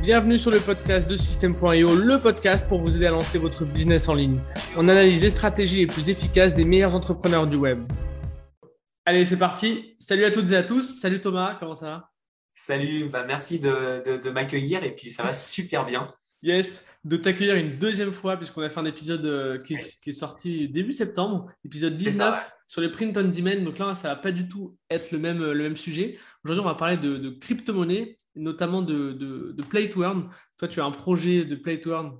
Bienvenue sur le podcast de System.io, le podcast pour vous aider à lancer votre business en ligne. On analyse les stratégies les plus efficaces des meilleurs entrepreneurs du web. Allez, c'est parti. Salut à toutes et à tous. Salut Thomas, comment ça va? Salut, bah merci de, m'accueillir et puis ça va super bien. Yes, de t'accueillir une deuxième fois puisqu'on a fait un épisode euh, qui est, sorti début septembre, épisode 19 sur les print on demand. Donc là, ça va pas du tout être le même, le même sujet. Aujourd'hui, on va parler de, de crypto-monnaie notamment de, Play to Earn. Toi, tu as un projet de Play to Earn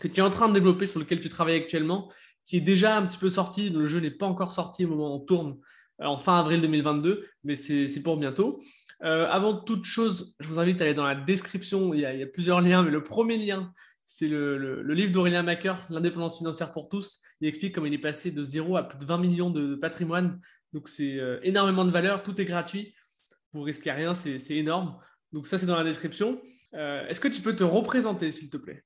que tu es en train de développer, sur lequel tu travailles actuellement, qui est déjà un petit peu sorti. Le jeu n'est pas encore sorti au moment où on tourne, euh, en fin avril 2022, mais c'est pour bientôt. Euh, avant toute chose, je vous invite à aller dans la description. Il y a, plusieurs liens, mais le premier lien, c'est le, livre d'Aurélien Macker, L'indépendance financière pour tous. Il explique comment il est passé de zéro à plus de 20 millions de, patrimoine. Donc, c'est euh, énormément de valeur. Tout est gratuit. Vous risquez rien. C'est énorme. Donc ça, c'est dans la description. Euh, est-ce que tu peux te représenter, s'il te plaît?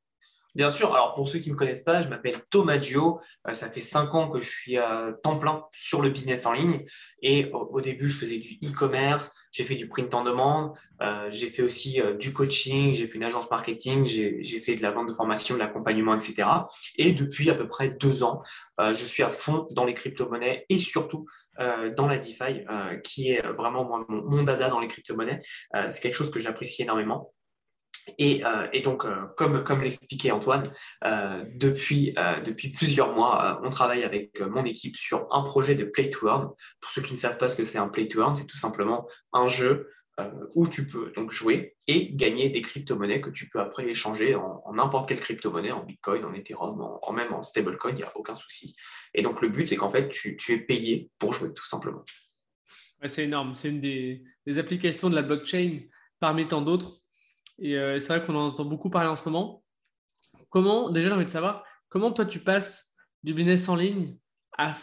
Bien sûr. Alors, pour ceux qui ne me connaissent pas, je m'appelle Thomas Dio. Euh, ça fait cinq ans que je suis à temps plein sur le business en ligne. Et au, début, je faisais du e-commerce, j'ai fait du print en demande, euh, j'ai fait aussi du coaching, j'ai fait une agence marketing, j'ai fait de la vente de formation, de l'accompagnement, etc. Et depuis à peu près deux ans, je suis à fond dans les crypto-monnaies et surtout dans la DeFi, euh, qui est vraiment mon, dada dans les crypto-monnaies. Euh, c'est quelque chose que j'apprécie énormément. Et, donc, comme, l'expliquait Antoine, depuis, depuis plusieurs mois, on travaille avec mon équipe sur un projet de Play to Earn. Pour ceux qui ne savent pas ce que c'est un Play to Earn, c'est tout simplement un jeu euh, où tu peux donc jouer et gagner des crypto-monnaies que tu peux après échanger en n'importe quelle crypto-monnaie, en Bitcoin, en Ethereum, en, même en stablecoin, il n'y a aucun souci. Et donc le but, c'est qu'en fait, tu, es payé pour jouer, tout simplement. c'est énorme. C'est une des, applications de la blockchain parmi tant d'autres. Et euh, c'est vrai qu'on en entend beaucoup parler en ce moment. Comment, déjà, j'ai envie de savoir, comment toi, tu passes du business en ligne à,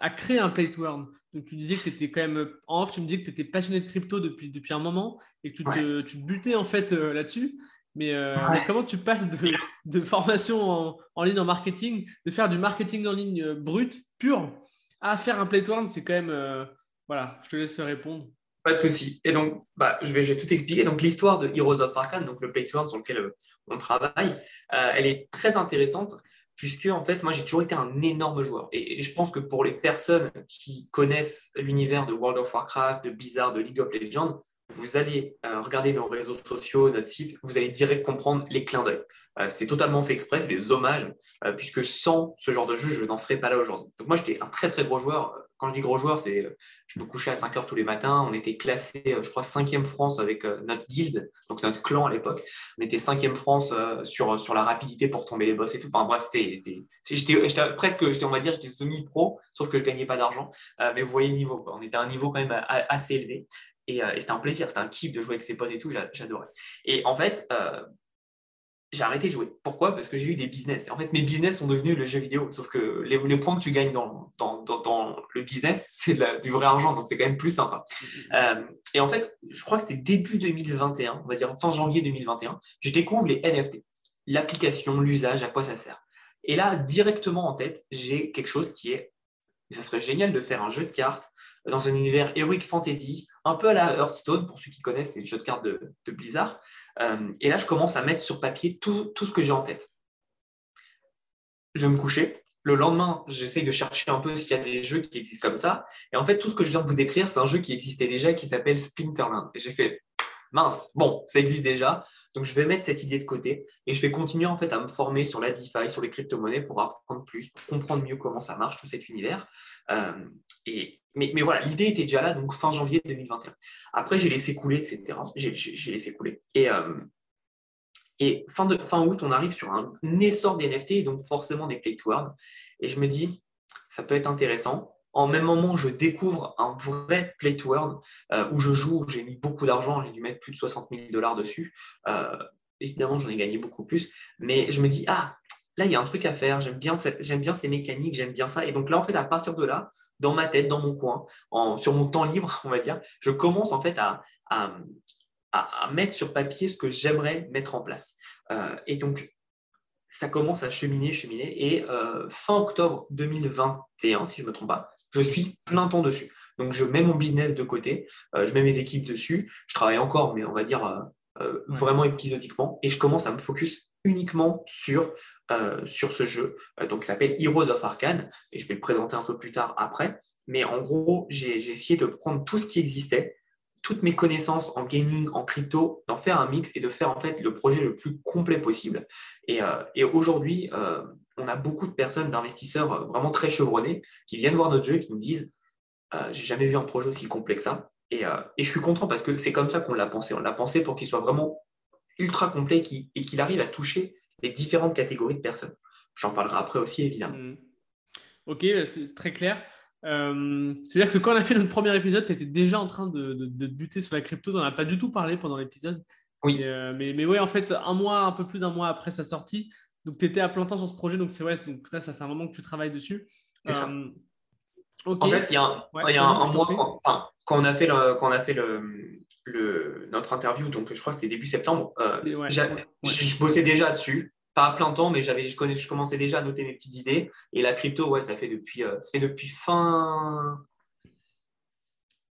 à créer un play to earn donc, tu disais que tu étais quand même en off, tu me disais que tu étais passionné de crypto depuis, depuis un moment et que tu, te, tu te butais en fait euh, là-dessus. Euh, mais, comment tu passes de, de formation en, ligne en marketing, de faire du marketing en ligne euh, brut, pur, à faire un play C'est quand même. voilà, je te laisse répondre. Pas de souci. Et donc, bah, je, vais, je, vais, tout expliquer. Donc, l'histoire de Heroes of Arcane, donc le play sur lequel on travaille, elle est très intéressante puisque en fait, moi, j'ai toujours été un énorme joueur. Et, je pense que pour les personnes qui connaissent l'univers de World of Warcraft, de Blizzard, de League of Legends, vous allez euh, regarder nos réseaux sociaux, notre site, vous allez direct comprendre les clins d'œil. Euh, c'est totalement fait exprès, des hommages, euh, puisque sans ce genre de jeu, je n'en serais pas là aujourd'hui. Donc moi, j'étais un très très gros joueur. Quand je dis gros joueur, c'est je me couchais à 5 heures tous les matins. On était classé, je crois, 5e France avec notre guild, donc notre clan à l'époque. On était 5e France sur, sur la rapidité pour tomber les boss et tout. Enfin bref, c'était, j'étais presque, on va dire, j'étais semi-pro, sauf que je gagnais pas d'argent. mais vous voyez le niveau, on était à un niveau quand même assez élevé. Et, c'était un plaisir, c'était un kiff de jouer avec ses potes et tout, j'adorais. Et en fait, j'ai arrêté de jouer. Pourquoi? Parce que j'ai eu des business. Et en fait, mes business sont devenus le jeu vidéo. Sauf que les, points que tu gagnes dans, dans, dans, le business, c'est du vrai argent. Donc, c'est quand même plus sympa. Mm-hmm. Euh, et en fait, je crois que c'était début 2021, on va dire fin janvier 2021, je découvre les NFT. L'application, l'usage, à quoi ça sert. Et là, directement en tête, j'ai quelque chose qui est, ça serait génial de faire un jeu de cartes dans un univers heroic fantasy, un peu à la Hearthstone, pour ceux qui connaissent, c'est le jeu de cartes de, Blizzard. Euh, et là, je commence à mettre sur papier tout, ce que j'ai en tête. Je vais me coucher. Le lendemain, j'essaye de chercher un peu s'il y a des jeux qui existent comme ça. Et en fait, tout ce que je viens de vous décrire, c'est un jeu qui existait déjà, qui s'appelle Splinterland. Et j'ai fait, mince, bon, ça existe déjà. Donc, je vais mettre cette idée de côté et je vais continuer en fait à me former sur la DeFi, sur les crypto-monnaies pour apprendre plus, pour comprendre mieux comment ça marche, tout cet univers. Euh, et, mais, voilà, l'idée était déjà là, donc fin janvier 2021. Après, j'ai laissé couler, etc. J'ai laissé couler. Et, euh, fin août, on arrive sur un essor des NFT, donc forcément des play to earn. Et je me dis, ça peut être intéressant. En même moment, je découvre un vrai play to earn euh, où je joue, où j'ai mis beaucoup d'argent, j'ai dû mettre plus de 60 000 dollars dessus. Euh, évidemment, j'en ai gagné beaucoup plus. Mais je me dis, ah, là, il y a un truc à faire, j'aime bien, bien ces mécaniques, j'aime bien ça. Et donc là, en fait, à partir de là, dans ma tête, dans mon coin, sur mon temps libre, on va dire, je commence en fait à, mettre sur papier ce que j'aimerais mettre en place. Euh, et donc, ça commence à cheminer, cheminer. Et euh, fin octobre 2021, si je ne me trompe pas, je suis plein temps dessus. Donc, je mets mon business de côté, euh, je mets mes équipes dessus. Je travaille encore, mais on va dire vraiment épisodiquement, et je commence à me focus uniquement sur, sur ce jeu, donc qui s'appelle Heroes of Arcane, et je vais le présenter un peu plus tard après. Mais en gros, j'ai essayé de prendre tout ce qui existait, toutes mes connaissances en gaming, en crypto, d'en faire un mix et de faire en fait le projet le plus complet possible. Et, et aujourd'hui, on a beaucoup de personnes, d'investisseurs vraiment très chevronnés, qui viennent voir notre jeu et qui nous disent euh, j'ai jamais vu un projet aussi complet que ça. Euh, et, je suis content parce que c'est comme ça qu'on l'a pensé. On l'a pensé pour qu'il soit vraiment ultra complet et qu'il arrive à toucher les différentes catégories de personnes. J'en parlerai après aussi, évidemment. Hmm. Ok, c'est très clair. Euh, c'est-à-dire que quand on a fait notre premier épisode, tu étais déjà en train de, de, buter sur la crypto. Tu n'en as pas du tout parlé pendant l'épisode. Oui. mais, mais oui, en fait, un mois, un peu plus d'un mois après sa sortie, donc tu étais à plein temps sur ce projet. Donc c'est vrai, donc ça, ça fait un moment que tu travailles dessus. En fait, il y a un, mois, quand, on a fait, le, quand on a fait le, notre interview, donc je crois que c'était début septembre, euh, je bossais déjà dessus, pas à plein temps, mais j'avais, je, connais, je commençais déjà à noter mes petites idées. Et la crypto, ouais, ça fait depuis, euh, ça fait depuis fin.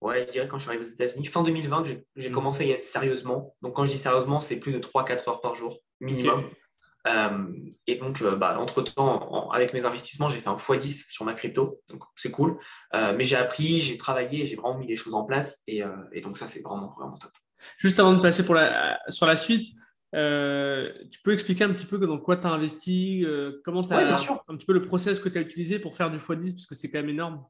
Ouais, je dirais quand je suis arrivé aux États-Unis, fin 2020, j'ai, mm. commencé à y être sérieusement. Donc, quand je dis sérieusement, c'est plus de 3-4 heures par jour, minimum. Euh, et donc, euh, bah, entre-temps, avec mes investissements, j'ai fait un x10 sur ma crypto, donc c'est cool. Euh, mais j'ai appris, j'ai travaillé, j'ai vraiment mis des choses en place, et, donc ça, c'est vraiment, vraiment top. Juste avant de passer pour la, sur la suite, tu peux expliquer un petit peu dans quoi tu as investi, comment tu as un petit peu le process que tu as utilisé pour faire du x10, parce que c'est quand même énorme.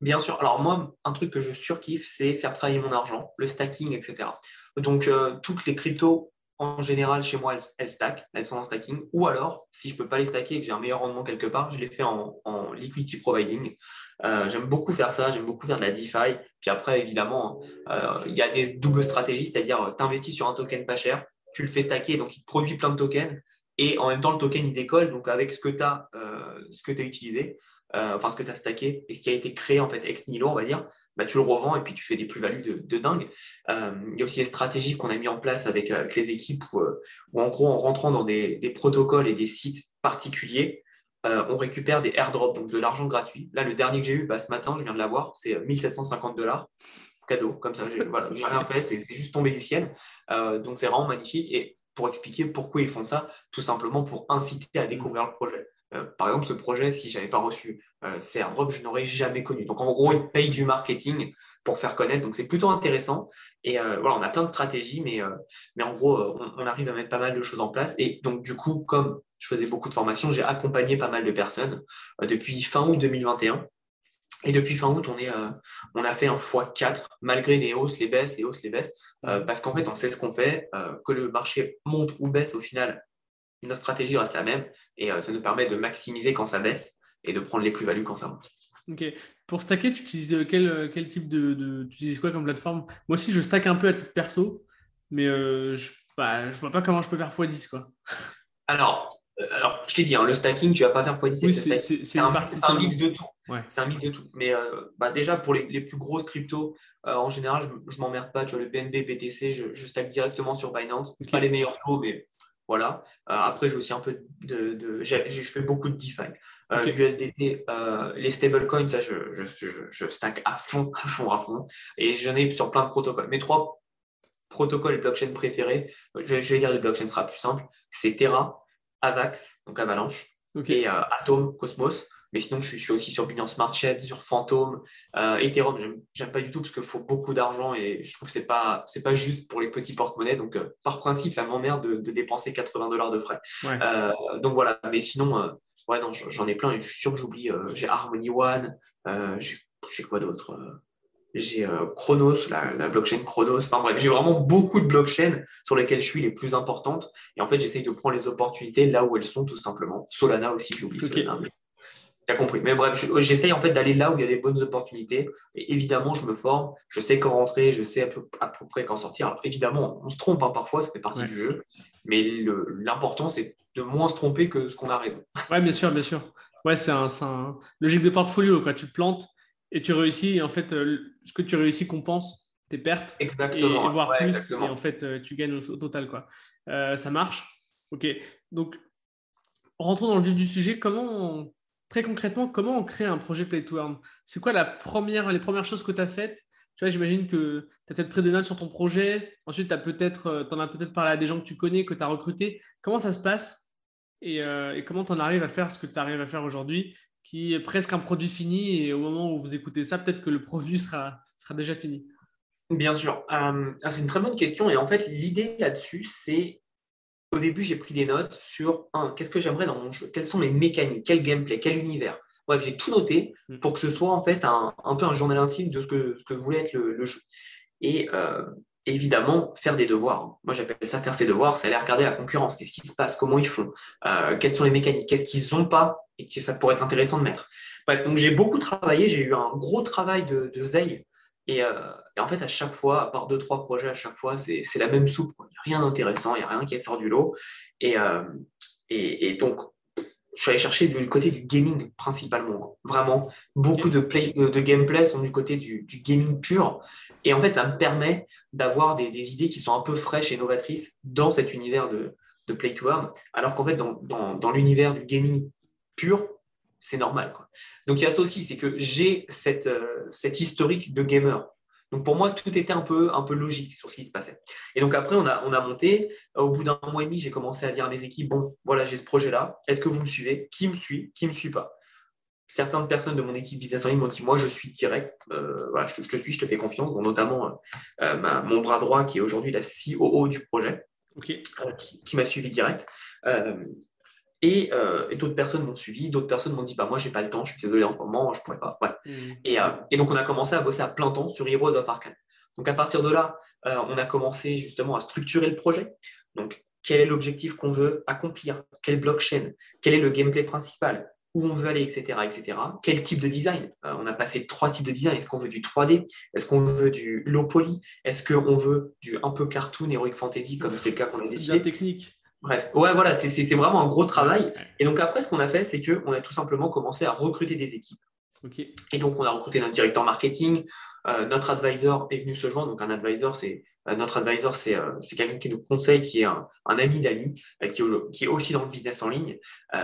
Bien sûr. Alors moi, un truc que je surkiffe, c'est faire travailler mon argent, le stacking, etc. Donc, toutes les cryptos en général, chez moi, elles, stack, elles sont en stacking. Ou alors, si je ne peux pas les stacker et que j'ai un meilleur rendement quelque part, je les fais en, liquidity providing. Euh, j'aime beaucoup faire ça, j'aime beaucoup faire de la DeFi. Puis après, évidemment, euh, il y a des doubles stratégies, c'est-à-dire tu investis sur un token pas cher, tu le fais stacker, donc il produit plein de tokens. Et en même temps, le token, il décolle. Donc, avec ce que tu euh, as utilisé, enfin, ce que tu as stacké et ce qui a été créé en fait ex nihilo, on va dire, bah, tu le revends et puis tu fais des plus-values de, dingue. Euh, il y a aussi des stratégies qu'on a mis en place avec, euh, les équipes euh, où, en gros, en rentrant dans des, protocoles et des sites particuliers, on récupère des airdrops, donc de l'argent gratuit. Là, le dernier que j'ai eu bah, ce matin, je viens de l'avoir, c'est 1750 dollars cadeau, comme ça, j'ai voilà, rien fait, c'est juste tombé du ciel. donc c'est vraiment magnifique. Et pour expliquer pourquoi ils font ça, tout simplement pour inciter à découvrir le projet. Par exemple, ce projet, si je n'avais pas reçu euh, ces airdrops, je n'aurais jamais connu. Donc, en gros, ils payent du marketing pour faire connaître. Donc, c'est plutôt intéressant. Et euh, voilà, on a plein de stratégies, mais, mais en gros, on, arrive à mettre pas mal de choses en place. Et donc, du coup, comme je faisais beaucoup de formations, j'ai accompagné pas mal de personnes depuis fin août 2021. Et depuis fin août, on, est, on a fait un x4, malgré les hausses, les baisses, les hausses, les baisses, parce qu'en fait, on sait ce qu'on fait, que le marché monte ou baisse au final, notre stratégie reste la même et euh, ça nous permet de maximiser quand ça baisse et de prendre les plus-values quand ça monte. Ok. Pour stacker, tu utilises euh, quel, euh, quel type de, Tu utilises quoi comme plateforme? Moi aussi, je stack un peu à titre perso, mais je ne bah, vois pas comment je peux faire x10. Quoi. Alors, alors, je t'ai dit, hein, le stacking, tu ne vas pas faire x10. Oui, c'est un, un, mix de tout. C'est un mix de tout. Mais bah, déjà, pour les, les, plus grosses cryptos, en général, je ne m'emmerde pas. Tu vois, le BNB, BTC, je, je stack directement sur Binance. Ce pas les meilleurs taux, mais voilà. Euh, après, j'ai aussi un peu de. de je fais beaucoup de DeFi. Euh, USDT, euh, les stablecoins, ça, je, je, je, stack à fond, à fond, à fond. Et j'en ai sur plein de protocoles. Mes trois protocoles et blockchains préférés, je vais, dire les blockchains, ce sera plus simple c'est Terra, Avax, donc Avalanche, et Atom, Cosmos. Mais sinon, je suis aussi sur Binance Smart Chain, sur Phantom, euh, Ethereum, j'aime pas du tout parce qu'il faut beaucoup d'argent et je trouve que ce n'est pas, pas juste pour les petits porte-monnaies. Donc, euh, par principe, ça m'emmerde de, de, dépenser 80 dollars de frais. Euh, donc voilà, mais sinon, euh, ouais, non, j'en ai plein et je suis sûr que j'oublie. j'ai Harmony One, j'ai quoi d'autre j'ai Chronos, la, la, blockchain Chronos. Enfin bref, j'ai vraiment beaucoup de blockchains sur lesquelles je suis les plus importantes. Et en fait, j'essaye de prendre les opportunités là où elles sont, tout simplement. Solana aussi, j'oublie Solana compris. Mais bref, j'essaye en fait d'aller là où il y a des bonnes opportunités. Et évidemment, je me forme, je sais quand rentrer, je sais à peu, près quand sortir. Alors évidemment, on se trompe hein, parfois, ça fait partie du jeu. Mais l'important, c'est de moins se tromper que ce qu'on a raison. Ouais, bien sûr, bien sûr. Ouais, c'est un, un, logique de portfolio. Quoi. Tu te plantes et tu réussis. Et en fait, euh, ce que tu réussis compense tes pertes. Exactement. Et, voire plus. Et en fait, euh, tu gagnes au, total. Quoi. Euh, ça marche. OK. Donc, rentrons dans le vif du sujet. Comment très concrètement, comment on crée un projet Play to Earn C'est quoi la première, les premières choses que tu as faites j'imagine que tu as peut-être pris des notes sur ton projet. Ensuite, tu peut-être, en as peut-être parlé à des gens que tu connais, que tu as recrutés. Comment ça se passe? Et, et, comment tu arrives à faire ce que tu arrives à faire aujourd'hui, qui est presque un produit fini. Et au moment où vous écoutez ça, peut-être que le produit sera, sera déjà fini. Bien sûr. Euh, ah, c'est une très bonne question. Et en fait, l'idée là-dessus, c'est au début, j'ai pris des notes sur qu'est-ce que j'aimerais dans mon jeu, quelles sont les mécaniques, quel gameplay, quel univers? Bref, j'ai tout noté hmm. pour que ce soit en fait un, peu un journal intime de ce que, ce que voulait être le, jeu. Et euh, évidemment, faire des devoirs. Moi, j'appelle ça faire ses devoirs, c'est aller regarder la concurrence. Qu'est-ce qui se passe? Comment ils font? Euh, Quelles sont les mécaniques? Qu'est-ce qu'ils n'ont pas? Et que ça pourrait être intéressant de mettre Bref, donc j'ai beaucoup travaillé. J'ai eu un gros travail de, de veille euh, et, en fait, à chaque fois, à part deux, trois projets, à chaque fois, c'est la même soupe. Il n'y a rien d'intéressant, il n'y a rien qui sort du lot. Euh, et, donc, je suis allé chercher du côté du gaming principalement. Vraiment, beaucoup de, play, de, gameplay sont du côté du, gaming pur. Et en fait, ça me permet d'avoir des, idées qui sont un peu fraîches et novatrices dans cet univers de, Play to Earn. Alors qu'en fait, dans l'univers du gaming pur, c'est normal. Donc il y a ça aussi, c'est que j'ai cette, euh, cette historique de gamer. Donc pour moi, tout était un peu, un peu logique sur ce qui se passait. Et donc après, on a, on a monté. Au bout d'un mois et demi, j'ai commencé à dire à mes équipes, bon, voilà, j'ai ce projet-là. Est-ce que vous me suivez? Qui me suit? Qui ne me suit pas? Certaines personnes de mon équipe business en ligne m'ont dit, moi, je suis direct. Euh, voilà, je te, suis, je te fais confiance. notamment euh, mon bras droit, qui est aujourd'hui la COO du projet, qui, qui m'a suivi direct. Euh, et, d'autres personnes m'ont suivi, d'autres personnes m'ont dit bah, Moi, j'ai pas le temps, je suis désolé en ce moment, je pourrais pas. Mm. Euh, et, donc, on a commencé à bosser à plein temps sur Heroes of Arcane. Donc, à partir de là, euh, on a commencé justement à structurer le projet. Donc, quel est l'objectif qu'on veut accomplir? Quelle blockchain? Quel est le gameplay principal? Où on veut aller, etc. etc. Quel type de design? On a passé trois types de design. Est-ce qu'on veut du 3D Est-ce qu'on veut du low poly? Est-ce qu'on veut du un peu cartoon, heroic fantasy, comme c'est le cas qu'on a décidé? technique. Bref, ouais, voilà, c'est vraiment un gros travail. Et donc après, ce qu'on a fait, c'est qu'on a tout simplement commencé à recruter des équipes. Et donc, on a recruté notre directeur marketing. Euh, notre advisor est venu se joindre. Donc, un advisor, c'est euh, notre advisor, c'est euh, quelqu'un qui nous conseille, qui est un, ami d'amis, qui, qui, est aussi dans le business en ligne,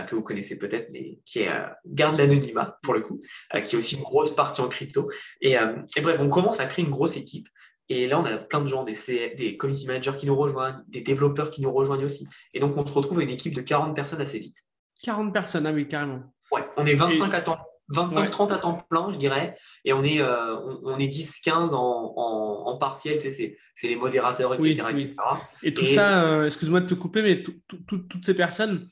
que vous connaissez peut-être, mais qui est, garde l'anonymat pour le coup, qui est aussi une grosse partie en crypto. Et, et, bref, on commence à créer une grosse équipe. Et là, on a plein de gens, des, des community managers qui nous rejoignent, des développeurs qui nous rejoignent aussi. Et donc, on se retrouve avec une équipe de 40 personnes assez vite. 40 personnes, ah oui, carrément. Ouais, on est 25 à temps. 25-30 à temps plein, je dirais, et on est, euh, on, est 10-15 en, en, partiel, c'est les modérateurs, etc. Et tout ça, euh, excuse-moi de te couper, mais toutes ces personnes,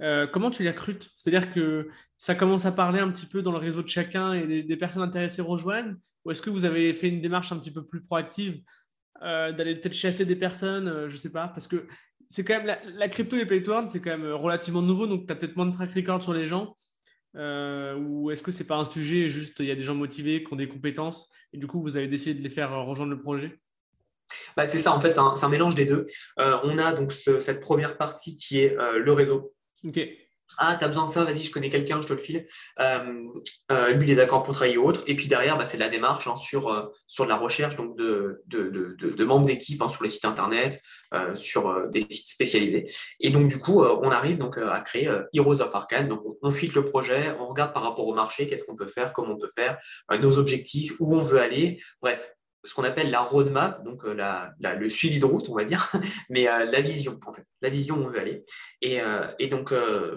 euh, comment tu les recrutes? C'est-à-dire que ça commence à parler un petit peu dans le réseau de chacun et des personnes intéressées rejoignent ou est-ce que vous avez fait une démarche un petit peu plus proactive euh, d'aller peut-être chasser des personnes euh, Je ne sais pas. Parce que c'est quand même la, crypto et pay to earn, c'est quand même relativement nouveau. Donc, tu as peut-être moins de track record sur les gens. Euh, ou est-ce que ce n'est pas un sujet juste il y a des gens motivés qui ont des compétences et du coup, vous avez décidé de les faire rejoindre le projet? Bah, c'est ça, en fait, c'est un, mélange des deux. on a donc cette première partie qui est le réseau. Ok. Ah, tu as besoin de ça, vas-y, je connais quelqu'un, je te le file. Euh, euh, lui, il est d'accord pour travailler. Et puis derrière, bah, c'est la démarche hein, sur, euh, sur la recherche donc de, de, de, membres d'équipe hein, sur les sites internet, sur des sites spécialisés. Et donc, du coup, on arrive donc à créer Heroes of Arcane. Donc, on, on le projet, on regarde par rapport au marché, qu'est-ce qu'on peut faire, comment on peut faire, nos objectifs, où on veut aller. Bref, ce qu'on appelle la roadmap, donc euh, le suivi de route, on va dire, mais euh, la vision, la vision où on veut aller. Et, euh, donc,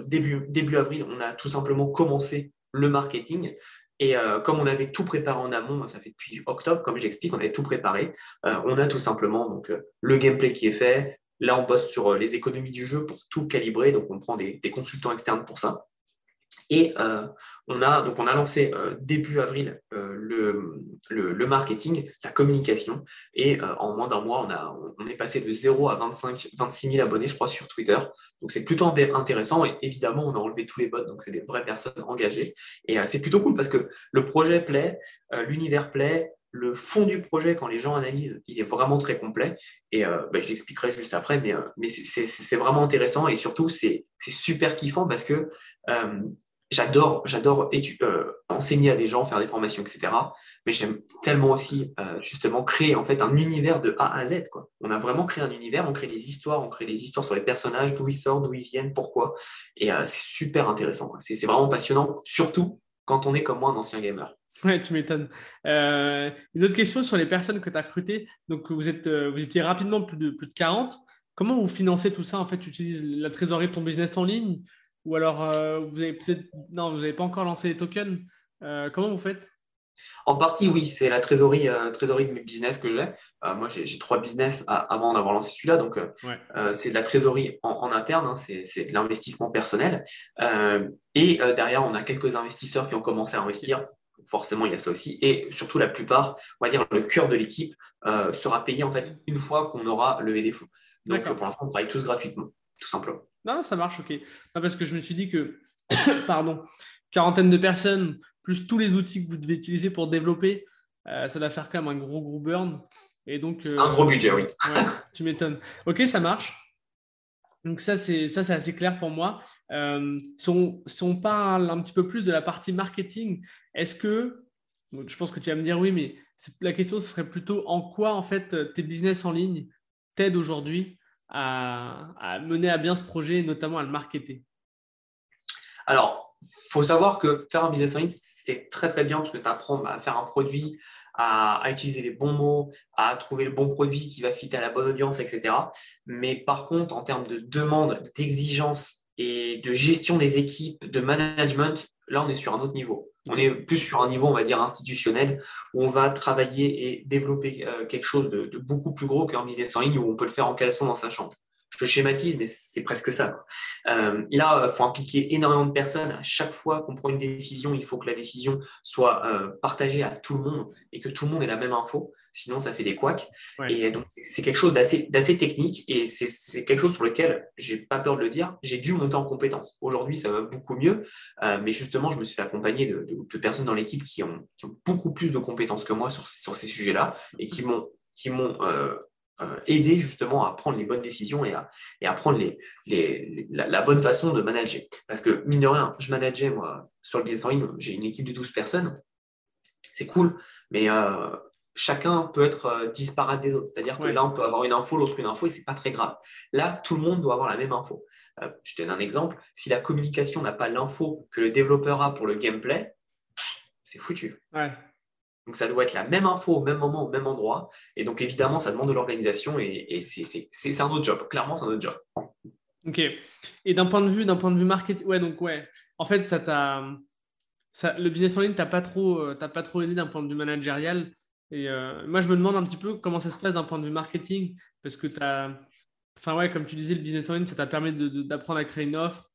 début, avril, on a tout simplement commencé le marketing. Et comme on avait tout préparé en amont, ça fait depuis octobre, comme j'explique, on avait tout préparé. on a tout simplement le gameplay qui est fait. Là, on bosse sur les économies du jeu pour tout calibrer. Donc, on prend des consultants externes pour ça. Et euh, on, a, donc on a lancé euh, début avril euh, le, marketing, la communication, et en moins d'un mois, on, a, on est passé de 0 à 25, 26 000 abonnés, je crois, sur Twitter. Donc c'est plutôt intéressant, et évidemment, on a enlevé tous les bots, donc c'est des vraies personnes engagées. Et c'est plutôt cool parce que le projet plaît, l'univers plaît, le fond du projet, quand les gens analysent, il est vraiment très complet. Et bah, je l'expliquerai juste après, mais, mais c'est vraiment intéressant et surtout, c'est super kiffant parce que j'adore, j'adore euh, enseigner à des gens, faire des formations, etc. Mais j'aime tellement aussi euh, justement créer en fait un univers de A à Z. On a vraiment créé un univers, on crée des histoires, on crée des histoires sur les personnages, d'où ils sortent, d'où ils viennent, pourquoi. Et euh, c'est super intéressant. C'est, vraiment passionnant, surtout quand on est comme moi un ancien gamer. Ouais, tu m'étonnes. Une autre question sur les personnes que tu as recrutées. Donc, vous, êtes, vous étiez rapidement plus de, plus de 40. Comment vous financez tout ça? En fait, tu utilises la trésorerie de ton business en ligne Ou alors, euh, vous avez peut-être. Non, vous n'avez pas encore lancé les tokens. comment vous faites? En partie, oui, c'est la trésorerie, trésorerie de mes business que j'ai. moi, j'ai trois business avant d'avoir lancé celui-là. Donc, c'est de la trésorerie en, interne, hein, c'est de l'investissement personnel. et derrière, on a quelques investisseurs qui ont commencé à investir forcément, il y a ça aussi. Et surtout, la plupart, on va dire, le cœur de l'équipe euh, sera payé en fait une fois qu'on aura levé des fonds. Donc, pour l'instant, on travaille tous gratuitement, tout simplement. Non, ça marche, ok. parce que je me suis dit que, pardon, quarantaine de personnes, plus tous les outils que vous devez utiliser pour développer, euh, ça va faire quand même un gros, gros burn. Et donc, c'est un gros budget, oui. tu m'étonnes. Ok, ça marche. Donc ça, c'est ça, c'est assez clair pour moi. Euh, si, on, parle un petit peu plus de la partie marketing, est-ce que, je pense que tu vas me dire oui, mais la question ce serait plutôt en quoi en fait tes business en ligne t'aident aujourd'hui? À, mener à bien ce projet et notamment à le marketer Alors, il faut savoir que faire un business en ligne, c'est très très bien parce que tu apprends à faire un produit, à, utiliser les bons mots, à trouver le bon produit qui va fitter à la bonne audience, etc. Mais par contre, en termes de demande, d'exigence et de gestion des équipes, de management, là, on est sur un autre niveau. On est plus sur un niveau, on va dire, institutionnel, où on va travailler et développer euh, quelque chose de, de beaucoup plus gros qu'un business en ligne où on peut le faire en caleçon dans sa chambre je schématise, mais c'est presque ça. Euh, là, il faut impliquer énormément de personnes. À chaque fois qu'on prend une décision, il faut que la décision soit euh, partagée à tout le monde et que tout le monde ait la même info. Sinon, ça fait des couacs. Et donc, c'est quelque chose d'assez technique et c'est quelque chose sur lequel, j'ai pas peur de le dire, j'ai dû monter en compétence. Aujourd'hui, ça va beaucoup mieux, euh, mais justement, je me suis fait accompagner de, personnes dans l'équipe qui ont, beaucoup plus de compétences que moi sur, sur ces sujets-là et qui m'ont qui m'ont euh, aider justement à prendre les bonnes décisions et à, et à prendre les, la, bonne façon de manager. Parce que, mine de rien, je manageais, moi, sur le business en ligne, j'ai une équipe de 12 personnes. C'est cool, mais euh, chacun peut être euh, disparate des autres. C'est-à-dire que là, on peut avoir une info, l'autre une info, et c'est pas très grave. Là, tout le monde doit avoir la même info. je te donne un exemple. Si la communication n'a pas l'info que le développeur a pour le gameplay, c'est foutu. Ouais. Donc, ça doit être la même info au même moment, au même endroit. Et donc, évidemment, ça demande de l'organisation et, c'est un autre job. Clairement, c'est un autre job. Ok. Et d'un point de vue, d'un point de vue marketing, ouais, donc ouais. En fait, ça t'a, le business en ligne t'as pas trop, euh, pas trop aidé d'un point de vue managérial. Et euh, moi, je me demande un petit peu comment ça se passe d'un point de vue marketing, parce que tu as, enfin ouais, comme tu disais, le business en ligne, ça t'a permis d'apprendre à créer une offre.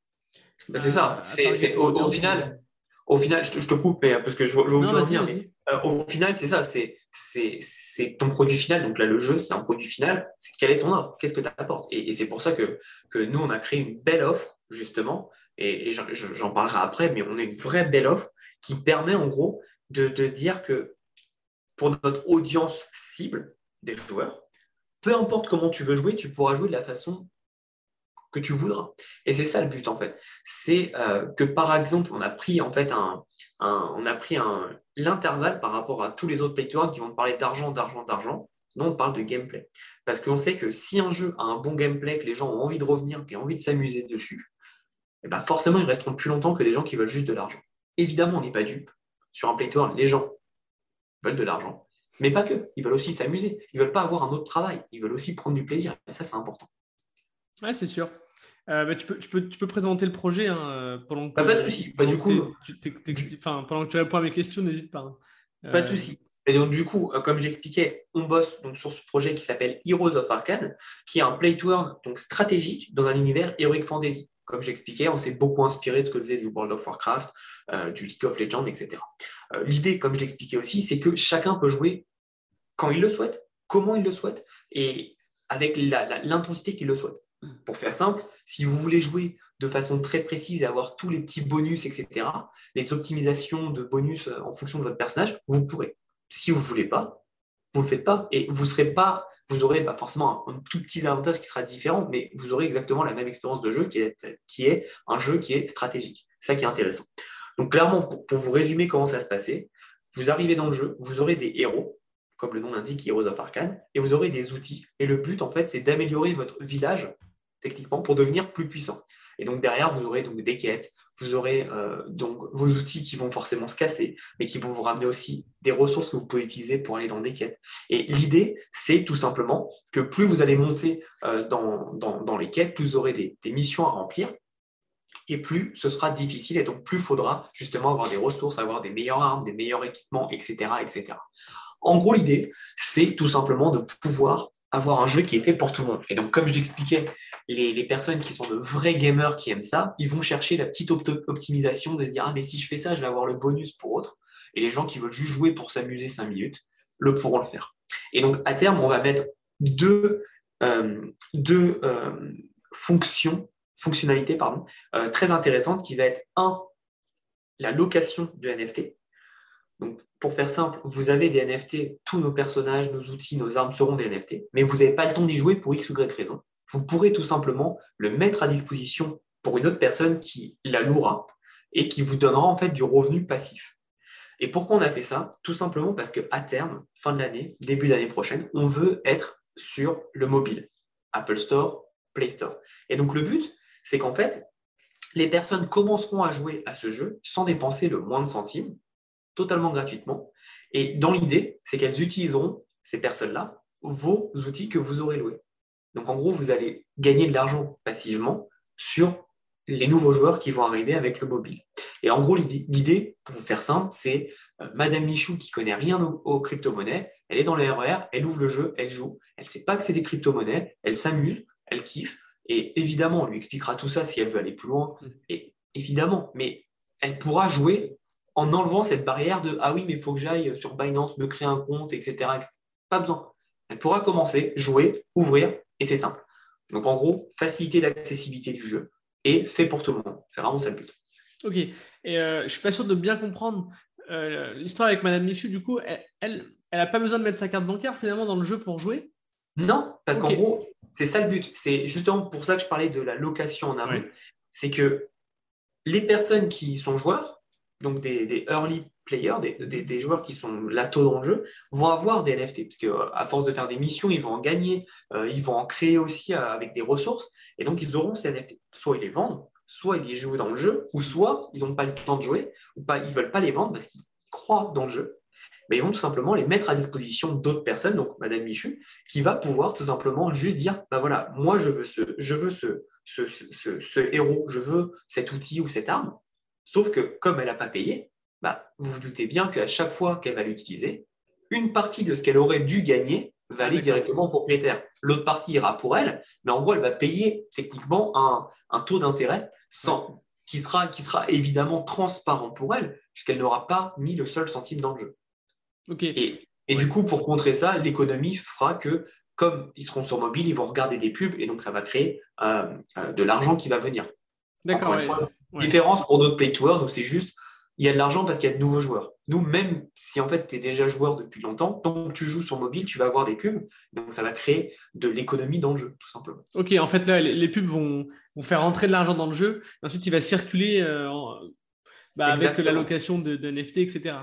Ben, c'est ça. C'est au, final, au final, je te, coupe, parce que je, je, je euh, au final, c'est ça, c'est ton produit final. Donc là, le jeu, c'est un produit final. C'est quelle est ton offre? Qu'est-ce que tu apportes Et, c'est pour ça que, que, nous, on a créé une belle offre, justement, et, j'en parlerai après, mais on a une vraie belle offre qui permet, en gros, de, de se dire que pour notre audience cible des joueurs, peu importe comment tu veux jouer, tu pourras jouer de la façon que tu voudras. Et c'est ça le but en fait. C'est euh, que par exemple, on a pris en fait un, on a pris un, l'intervalle par rapport à tous les autres play qui vont parler d'argent, d'argent, d'argent. Non, on parle de gameplay. Parce qu'on sait que si un jeu a un bon gameplay, que les gens ont envie de revenir, qu'ils ont envie de s'amuser dessus, eh ben forcément, ils resteront plus longtemps que des gens qui veulent juste de l'argent. Évidemment, on n'est pas dupe. Sur un play les gens veulent de l'argent. Mais pas que. Ils veulent aussi s'amuser. Ils veulent pas avoir un autre travail. Ils veulent aussi prendre du plaisir. Et ça, c'est important. Ouais, c'est sûr. Euh, bah, tu, peux, tu, peux, tu, peux, présenter le projet hein, pendant que, bah, Pas de souci. Pas du coup, pendant que tu réponds à mes questions, n'hésite pas. Hein. Pas de euh, souci. Et donc, du coup, euh, comme j'expliquais, on bosse donc, sur ce projet qui s'appelle Heroes of Arcane, qui est un play to earn donc, stratégique dans un univers Heroic Fantasy. Comme j'expliquais, on s'est beaucoup inspiré de ce que faisait du World of Warcraft, du League of Legends, etc. L'idée, comme je l'expliquais aussi, c'est que chacun peut jouer quand il le souhaite, comment il le souhaite, et avec l'intensité qu'il le souhaite. Pour faire simple, si vous voulez jouer de façon très précise et avoir tous les petits bonus, etc., les optimisations de bonus euh, en fonction de votre personnage, vous pourrez. Si vous ne voulez pas, vous ne le faites pas et vous serez pas, vous aurez pas forcément un, tout petit avantage qui sera différent, mais vous aurez exactement la même expérience de jeu qui est, qui est un jeu qui est stratégique. Ça qui est intéressant. Donc clairement, pour, pour vous résumer comment ça se passait, vous arrivez dans le jeu, vous aurez des héros, comme le nom l'indique, Heroes of Arcane, et vous aurez des outils. Et le but, en fait, c'est d'améliorer votre village techniquement, pour devenir plus puissant. Et donc derrière, vous aurez donc des quêtes, vous aurez euh, donc vos outils qui vont forcément se casser, mais qui vont vous ramener aussi des ressources que vous pouvez utiliser pour aller dans des quêtes. Et l'idée, c'est tout simplement que plus vous allez monter euh, dans, dans, les quêtes, plus vous aurez des, des missions à remplir, et plus ce sera difficile, et donc plus faudra justement avoir des ressources, avoir des meilleures armes, des meilleurs équipements, etc. etc. En gros, l'idée, c'est tout simplement de pouvoir avoir un jeu qui est fait pour tout le monde. Et donc, comme je l'expliquais, les, personnes qui sont de vrais gamers qui aiment ça, ils vont chercher la petite optimisation de se dire Ah, mais si je fais ça, je vais avoir le bonus pour autre. Et les gens qui veulent juste jouer pour s'amuser 5 minutes le pourront le faire. Et donc, à terme, on va mettre deux, euh, euh, fonctions, fonctionnalités pardon, euh, très intéressantes qui va être un, la location de NFT. Donc, pour faire simple, vous avez des NFT, tous nos personnages, nos outils, nos armes seront des NFT, mais vous n'avez pas le temps d'y jouer pour X ou Y raison. Vous pourrez tout simplement le mettre à disposition pour une autre personne qui la louera et qui vous donnera en fait du revenu passif. Et pourquoi on a fait ça? Tout simplement parce qu'à terme, fin de l'année, début d'année prochaine, on veut être sur le mobile, Apple Store, Play Store. Et donc le but, c'est qu'en fait, les personnes commenceront à jouer à ce jeu sans dépenser le moins de centimes, totalement gratuitement. Et dans l'idée, c'est qu'elles utiliseront, ces personnes-là, vos outils que vous aurez loués. Donc en gros, vous allez gagner de l'argent passivement sur les nouveaux joueurs qui vont arriver avec le mobile. Et en gros, l'idée, pour vous faire simple, c'est euh, Madame Michou qui connaît rien aux, crypto-monnaies, elle est dans le RER, elle ouvre le jeu, elle joue, elle ne sait pas que c'est des crypto-monnaies, elle s'amuse, elle kiffe, et évidemment, on lui expliquera tout ça si elle veut aller plus loin, mm. et évidemment, mais elle pourra jouer en enlevant cette barrière de ah oui, mais il faut que j'aille sur Binance, me créer un compte, etc. Pas besoin. Elle pourra commencer, jouer, ouvrir, et c'est simple. Donc en gros, facilité d'accessibilité du jeu et fait pour tout le monde. C'est vraiment ça le but. Ok. Et euh, je ne suis pas sûr de bien comprendre euh, l'histoire avec Madame Michu. Du coup, elle, elle n'a pas besoin de mettre sa carte bancaire finalement dans le jeu pour jouer? Non, parce qu'en gros, c'est ça le but. C'est justement pour ça que je parlais de la location en amont. C'est que les personnes qui sont joueurs, donc des, early players, des, joueurs qui sont tôt dans le jeu, vont avoir des NFT, parce qu'à force de faire des missions, ils vont en gagner, euh, ils vont en créer aussi euh, avec des ressources, et donc ils auront ces NFT. Soit ils les vendent, soit ils les jouent dans le jeu, ou soit ils n'ont pas le temps de jouer, ou pas, ils ne veulent pas les vendre parce qu'ils croient dans le jeu. Mais ils vont tout simplement les mettre à disposition d'autres personnes, donc Madame Michu, qui va pouvoir tout simplement juste dire, bah voilà, moi je veux ce héros, je veux cet outil ou cette arme, Sauf que comme elle n'a pas payé, bah, vous vous doutez bien qu'à chaque fois qu'elle va l'utiliser, une partie de ce qu'elle aurait dû gagner va aller directement au propriétaire. L'autre partie ira pour elle, mais en gros, elle va payer techniquement un, taux d'intérêt sans, qui, sera, qui sera évidemment transparent pour elle, puisqu'elle n'aura pas mis le seul centime dans le jeu. Et, du coup, pour contrer ça, l'économie fera que, comme ils seront sur mobile, ils vont regarder des pubs, et donc ça va créer euh, euh, de l'argent qui va venir. D'accord. Différence pour d'autres play to donc c'est juste, il y a de l'argent parce qu'il y a de nouveaux joueurs. Nous, même si en fait tu es déjà joueur depuis longtemps, tant que tu joues sur mobile, tu vas avoir des pubs, donc ça va créer de l'économie dans le jeu, tout simplement. Ok, en fait là, les pubs vont, faire rentrer de l'argent dans le jeu, et ensuite il va circuler euh, bah, avec l'allocation de, de NFT, etc.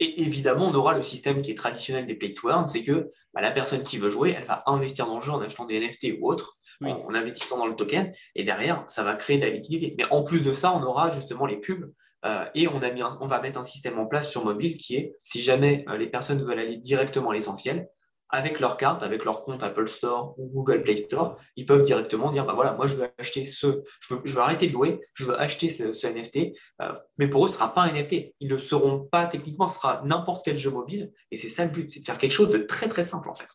Et évidemment, on aura le système qui est traditionnel des play to earn, c'est que bah, la personne qui veut jouer, elle va investir dans le jeu en achetant des NFT ou autres, en, investissant dans le token, et derrière, ça va créer de la liquidité. Mais en plus de ça, on aura justement les pubs, euh, et on, a mis on va mettre un système en place sur mobile qui est, si jamais euh, les personnes veulent aller directement à l'essentiel, avec leur carte, avec leur compte Apple Store ou Google Play Store, ils peuvent directement dire bah voilà, moi je veux acheter ce, je veux, arrêter de louer, je veux acheter ce, NFT. Euh, mais pour eux, ce ne sera pas un NFT. Ils ne seront pas techniquement, ce sera n'importe quel jeu mobile. Et c'est ça le but, c'est de faire quelque chose de très très simple en fait.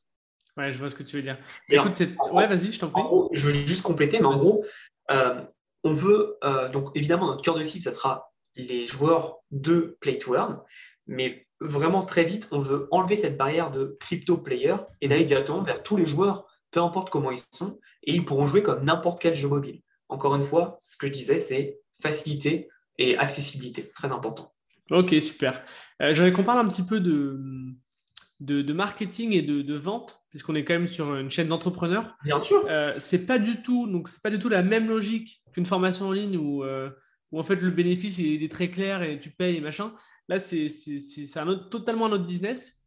Ouais, je vois ce que tu veux dire. Écoute, c'est... ouais, vas-y, je t'en prie. je veux juste compléter, mais en gros, euh, on veut euh, donc évidemment notre cœur de cible, ça sera les joueurs de Play to Earn, mais vraiment très vite, on veut enlever cette barrière de crypto player et d'aller directement vers tous les joueurs, peu importe comment ils sont, et ils pourront jouer comme n'importe quel jeu mobile. Encore une fois, ce que je disais, c'est facilité et accessibilité, très important. Ok, super. Euh, J'aimerais qu'on parle un petit peu de, de, marketing et de, vente, puisqu'on est quand même sur une chaîne d'entrepreneurs. Bien sûr. Euh, c'est pas du tout, donc c'est pas du tout la même logique qu'une formation en ligne où, euh, où en fait le bénéfice il est très clair et tu payes et machin. Là, c'est totalement un autre business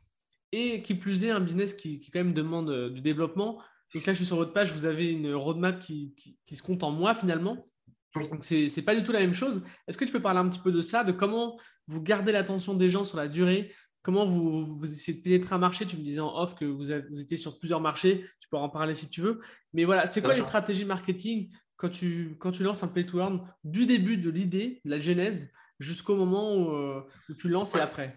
et qui plus est un business qui, quand même demande euh, du développement. Donc là, je suis sur votre page, vous avez une roadmap qui, qui, se compte en mois finalement. Donc, ce n'est pas du tout la même chose. Est-ce que tu peux parler un petit peu de ça, de comment vous gardez l'attention des gens sur la durée? Comment vous, vous, essayez de pénétrer un marché? Tu me disais en off que vous, vous, étiez sur plusieurs marchés. Tu peux en parler si tu veux. Mais voilà, c'est quoi les stratégies marketing quand tu, quand tu lances un play to earn du début de l'idée, de la genèse, jusqu'au moment où, euh, tu lances et après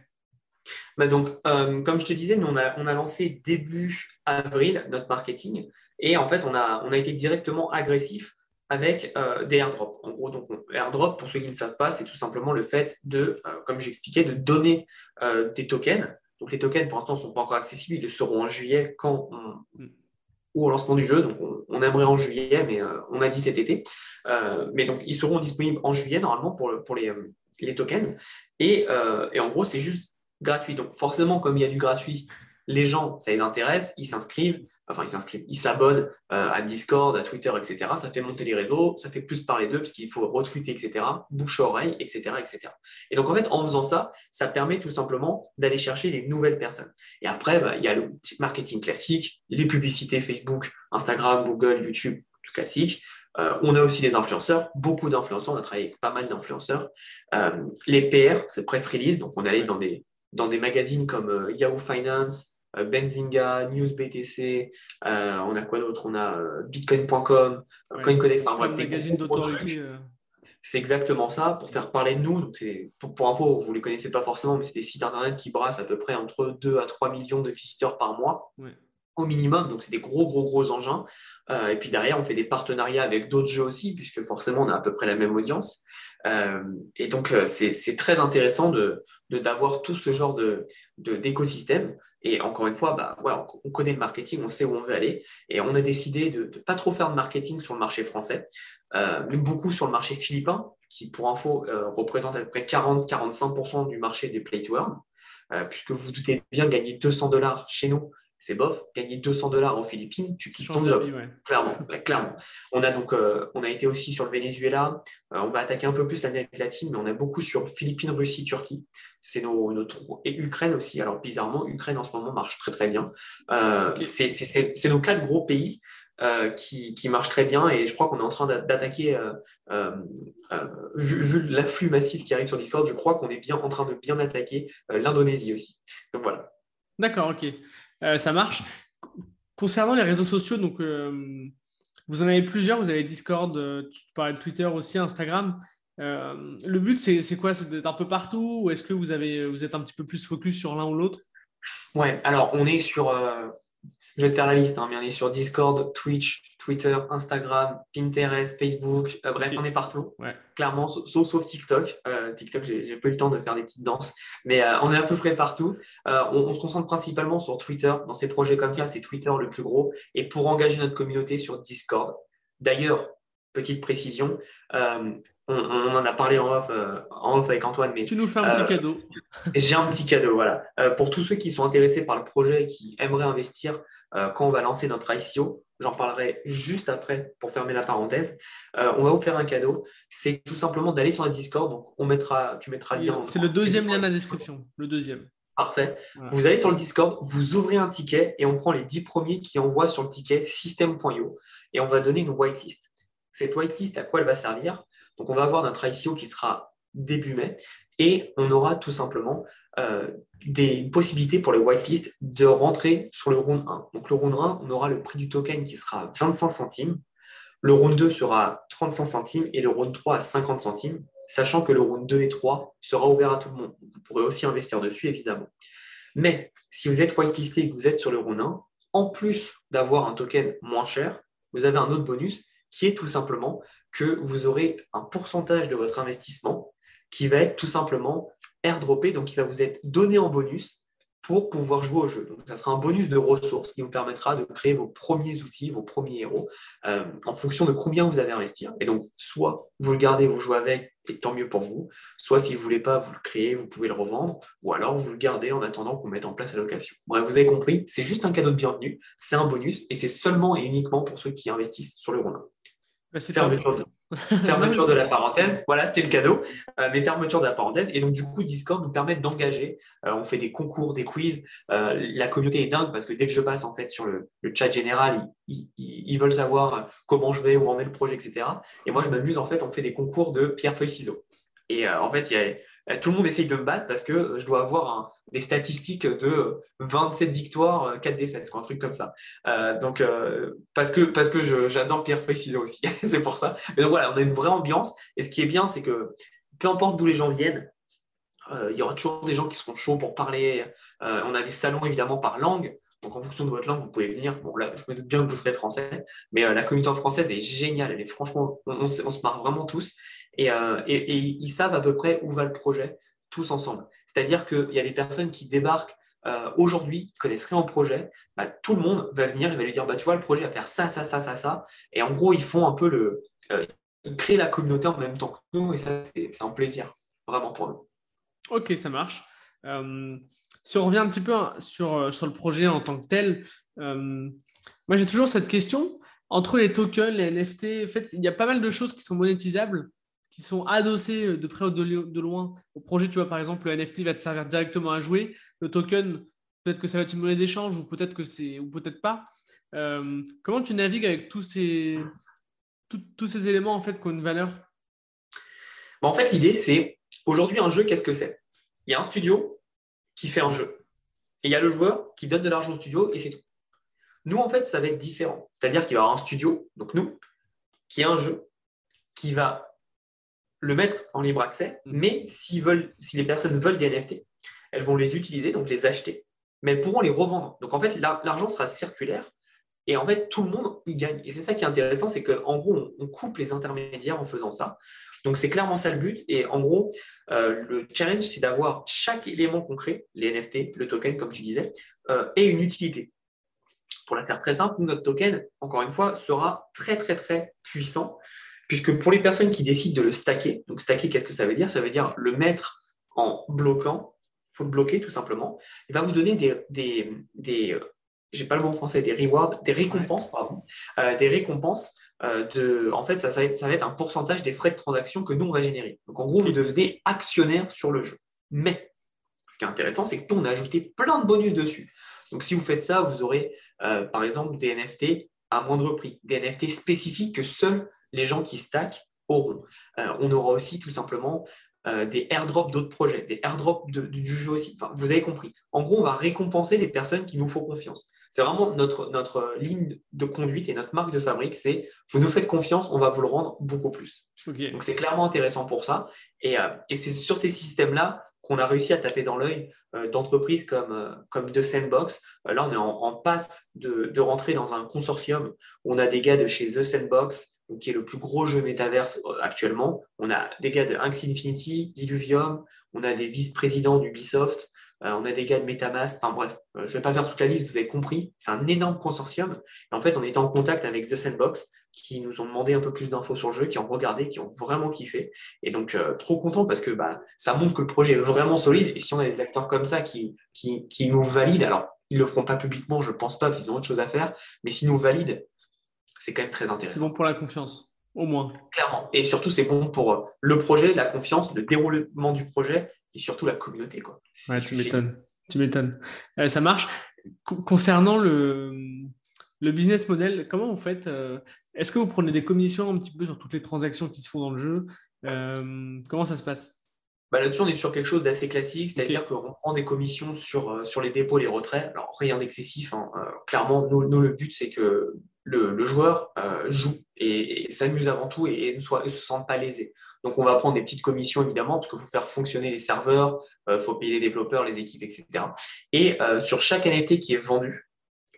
bah donc, euh, comme je te disais, nous, on a, on a, lancé début avril notre marketing et en fait, on a, on a été directement agressif avec euh, des airdrops. En gros, donc, airdrop, pour ceux qui ne savent pas, c'est tout simplement le fait de, comme j'expliquais, de donner des tokens. Donc, les tokens, pour l'instant, ne sont pas encore accessibles. Ils le seront en juillet quand on, mm ou au lancement du jeu. Donc, on, aimerait en juillet, mais on a dit cet été. Mais donc, ils seront disponibles en juillet, normalement, pour, pour les, les tokens. Et, et en gros, c'est juste gratuit. Donc, forcément, comme il y a du gratuit, les gens, ça les intéresse, ils s'inscrivent enfin ils s'inscrivent, ils s'abonnent euh, à Discord, à Twitter, etc. Ça fait monter les réseaux, ça fait plus parler d'eux parce qu'il faut retweeter, etc. Bouche oreille, etc., etc. Et donc en fait, en faisant ça, ça permet tout simplement d'aller chercher les nouvelles personnes. Et après, bah, il y a le marketing classique, les publicités Facebook, Instagram, Google, YouTube, tout classique. Euh, on a aussi des influenceurs, beaucoup d'influenceurs, on a travaillé avec pas mal d'influenceurs. Euh, les PR, c'est press release, donc on allait dans des, dans des magazines comme Yahoo Finance, euh, Benzinga, NewsBTC, euh, on a quoi d'autre? On a euh, Bitcoin.com, CoinCodex, enfin bref, magazines d'autorité. C'est exactement ça, pour faire parler de nous. Donc pour, pour, info, vous ne les connaissez pas forcément, mais c'est des sites internet qui brassent à peu près entre 2 à 3 millions de visiteurs par mois. Au minimum, donc c'est des gros, gros, gros engins. et puis derrière, on fait des partenariats avec d'autres jeux aussi, puisque forcément, on a à peu près la même audience. et donc, c'est très intéressant d'avoir de, d'avoir tout ce genre d'écosystème. De, et encore une fois, bah, on connaît le marketing, on sait où on veut aller. Et on a décidé de ne pas trop faire de marketing sur le marché français, euh, mais beaucoup sur le marché philippin, qui, pour info, euh, représente à peu près 40-45% du marché des play to. Euh, puisque vous, vous doutez bien, gagner 200 dollars chez nous, c'est bof. Gagner 200 dollars en Philippines, tu quittes ton job. Clairement, clairement. On a donc, on a été aussi sur le Venezuela. on va attaquer un peu plus l'Amérique latine, mais on a beaucoup sur Philippines, Russie, Turquie c'est nos, et Ukraine aussi. Alors bizarrement, Ukraine en ce moment marche très très bien. Euh, c'est nos quatre gros pays euh, qui, marchent très bien et je crois qu'on est en train d'attaquer, euh, vu, l'afflux massif qui arrive sur Discord, je crois qu'on est bien en train de bien attaquer l'Indonésie aussi. Donc voilà. D'accord, ok, ça marche. Concernant les réseaux sociaux, donc vous en avez plusieurs. Vous avez Discord, tu parlais de Twitter aussi, Instagram. Euh, le but, c'est quoi? C'est d'être un peu partout ou est-ce que vous, êtes un petit peu plus focus sur l'un ou l'autre? Ouais, alors on est sur, euh, je vais te faire la liste, hein, mais on est sur Discord, Twitch, Twitter, Instagram, Pinterest, Facebook, euh, bref, on est partout. Clairement, sauf, TikTok. TikTok, j'ai pas eu le temps de faire des petites danses, mais on est à peu près partout. On, on, se concentre principalement sur Twitter. Dans ces projets comme ça, c'est Twitter le plus gros. Et pour engager notre communauté sur Discord. D'ailleurs, petite précision, on, en a parlé en off, euh, en off, avec Antoine. Mais, tu nous fais un petit euh, cadeau. J'ai un petit cadeau, voilà. Euh, pour tous ceux qui sont intéressés par le projet et qui aimeraient investir quand on va lancer notre ICO, j'en parlerai juste après pour fermer la parenthèse. on va vous faire un cadeau. C'est tout simplement d'aller sur le Discord. Donc, on mettra, tu mettras le lien. C'est le deuxième lien dans la description. Le deuxième. Parfait. Vous allez sur le Discord, vous ouvrez un ticket et on prend les 10 premiers qui envoient sur le ticket system.io et on va donner une whitelist. Cette whitelist, à quoi elle va servir? Donc, on va avoir notre ICO qui sera début mai et on aura tout simplement euh, des possibilités pour les whitelists de rentrer sur le round 1. Donc, le round 1, on aura le prix du token qui sera 25 centimes. Le round 2 sera 35 centimes et le round 3 à 50 centimes, sachant que le round 2 et 3 sera ouvert à tout le monde. Vous pourrez aussi investir dessus, évidemment. Mais si vous êtes whitelisté et que vous êtes sur le round 1, en plus d'avoir un token moins cher, vous avez un autre bonus qui est tout simplement que vous aurez un pourcentage de votre investissement qui va être tout simplement airdroppé, donc qui va vous être donné en bonus pour pouvoir jouer au jeu. Donc, ça sera un bonus de ressources qui vous permettra de créer vos premiers outils, vos premiers héros, euh, en fonction de combien vous avez investi. Et donc, soit vous le gardez, vous jouez avec, et tant mieux pour vous, soit si vous ne voulez pas, vous le créez, vous pouvez le revendre, ou alors vous le gardez en attendant qu'on mette en place la location. Vous avez compris, c'est juste un cadeau de bienvenue, c'est un bonus, et c'est seulement et uniquement pour ceux qui investissent sur le Ronin. Bah, fermeture, de, fermeture de la parenthèse. Voilà, c'était le cadeau. Euh, mais fermeture de la parenthèse. Et donc, du coup, Discord nous permet d'engager. Euh, on fait des concours, des quiz. Euh, la communauté est dingue parce que dès que je passe en fait sur le, chat général, ils, veulent savoir comment je vais, où en est le projet, etc. Et moi, je m'amuse. En fait, on fait des concours de pierre, feuille, ciseaux. Et en fait, il y a tout le monde essaye de me battre parce que je dois avoir des statistiques de 27 victoires, 4 défaites, un truc comme ça. Euh, donc, euh, parce que, parce que j'adore Pierre Feuille aussi, c'est pour ça. Mais donc voilà, on a une vraie ambiance. Et ce qui est bien, c'est que peu importe d'où les gens viennent, il y aura toujours des gens qui seront chauds pour parler. on a des salons évidemment par langue. Donc, en fonction de votre langue, vous pouvez venir. Bon, là, je me doute bien que vous serez français, mais la communauté française est géniale. Franchement, on, se marre vraiment tous. Euh, et, ils savent à peu près où va le projet, tous ensemble. C'est-à-dire qu'il y a des personnes qui débarquent euh, aujourd'hui, qui connaissent rien au projet, bah, tout le monde va venir et va lui dire bah, Tu vois, le projet va faire ça, ça, ça, ça, ça. Et en gros, ils font un peu le. Euh, ils créent la communauté en même temps que nous, et ça, c'est un plaisir, vraiment pour nous. Ok, ça marche. Si on revient un petit peu hein, sur, sur le projet en tant que tel, moi j'ai toujours cette question entre les tokens, les NFT, en fait, il y a pas mal de choses qui sont monétisables qui sont adossés euh, de près ou de, loin au projet. Tu vois, par exemple, le NFT va te servir directement à jouer. Le token, peut-être que ça va être une monnaie d'échange ou peut-être que c'est ou peut-être pas. Euh, comment tu navigues avec tous ces, tous ces éléments en fait qui ont une valeur? Bah, En fait, l'idée, c'est aujourd'hui un jeu, qu'est-ce que c'est? Il y a un studio qui fait un jeu. Et il y a le joueur qui donne de l'argent au studio et c'est tout. Nous, en fait, ça va être différent. C'est-à-dire qu'il va y avoir un studio, donc nous, qui a un jeu, qui va le mettre en libre accès, mm. mais veulent, si les personnes veulent des NFT, elles vont les utiliser, donc les acheter, mais elles pourront les revendre. Donc en fait, l'argent sera circulaire et en fait, tout le monde y gagne. Et c'est ça qui est intéressant, c'est qu'en gros, on, coupe les intermédiaires en faisant ça. Donc c'est clairement ça le but. Et en gros, euh, le challenge, c'est d'avoir chaque élément concret, les NFT, le token, comme tu disais, euh, et une utilité. Pour la faire très simple, notre token, encore une fois, sera très, très, très puissant puisque pour les personnes qui décident de le stacker, donc stacker, qu'est-ce que ça veut dire? Ça veut dire le mettre en bloquant, il faut le bloquer tout simplement, il va vous donner des, j'ai pas le mot en français, des rewards, des récompenses, pardon, euh, des récompenses euh, de, en fait, ça, ça, va être, ça, va être, un pourcentage des frais de transaction que nous, on va générer. Donc, en gros, vous devenez actionnaire sur le jeu. Mais, ce qui est intéressant, c'est que nous, on a ajouté plein de bonus dessus. Donc, si vous faites ça, vous aurez, par exemple, des NFT à moindre prix, des NFT spécifiques que seuls les gens qui stack auront. Euh, on aura aussi tout simplement euh, des airdrops d'autres projets, des airdrops du jeu aussi. vous avez compris. En gros, on va récompenser les personnes qui nous font confiance. C'est vraiment notre, notre ligne de conduite et notre marque de fabrique, c'est vous nous faites confiance, on va vous le rendre beaucoup plus. Donc c'est clairement intéressant pour ça. Et, euh, et c'est sur ces systèmes-là qu'on a réussi à taper dans l'œil d'entreprises comme, comme The Sandbox. là, on est en, passe de, de, rentrer dans un consortium où on a des gars de chez The Sandbox, qui est le plus gros jeu métaverse euh, actuellement. On a des gars de Inks Infinity, d'Illuvium, on a des vice-présidents d'Ubisoft, euh, on a des gars de Metamask, enfin bref, euh, je ne vais pas faire toute la liste, vous avez compris, c'est un énorme consortium. Et en fait, on est en contact avec The Sandbox, qui nous ont demandé un peu plus d'infos sur le jeu, qui ont regardé, qui ont vraiment kiffé. Et donc, trop content parce que bah, ça montre que le projet est vraiment solide. Et si on a des acteurs comme ça qui, qui, qui nous valident, alors ils ne le feront pas publiquement, je ne pense pas, qu'ils ont autre chose à faire, mais s'ils nous valident, c'est quand même très intéressant. C'est bon pour la confiance, au moins. Clairement. Et surtout, c'est bon pour euh, le projet, la confiance, le déroulement du projet et surtout la communauté. Quoi. Ouais, tu m'étonnes. Tu m'étonnes. Euh, ça marche. concernant le, le business model, comment vous faites euh, Est-ce que vous prenez des commissions un petit peu sur toutes les transactions qui se font dans le jeu Comment ça se passe? Bah, Là-dessus, on est sur quelque chose d'assez classique, c'est-à-dire qu'on prend des commissions sur, sur les dépôts, les retraits. Alors, rien d'excessif. Hein. clairement, nous, nous, le but, c'est que le, joueur euh, joue et, s'amuse avant tout et, ne, se sente pas lésé. Donc, on va prendre des petites commissions, évidemment, parce qu'il faut faire fonctionner les serveurs, il euh, faut payer les développeurs, les équipes, etc. Et euh, sur chaque NFT qui est vendu,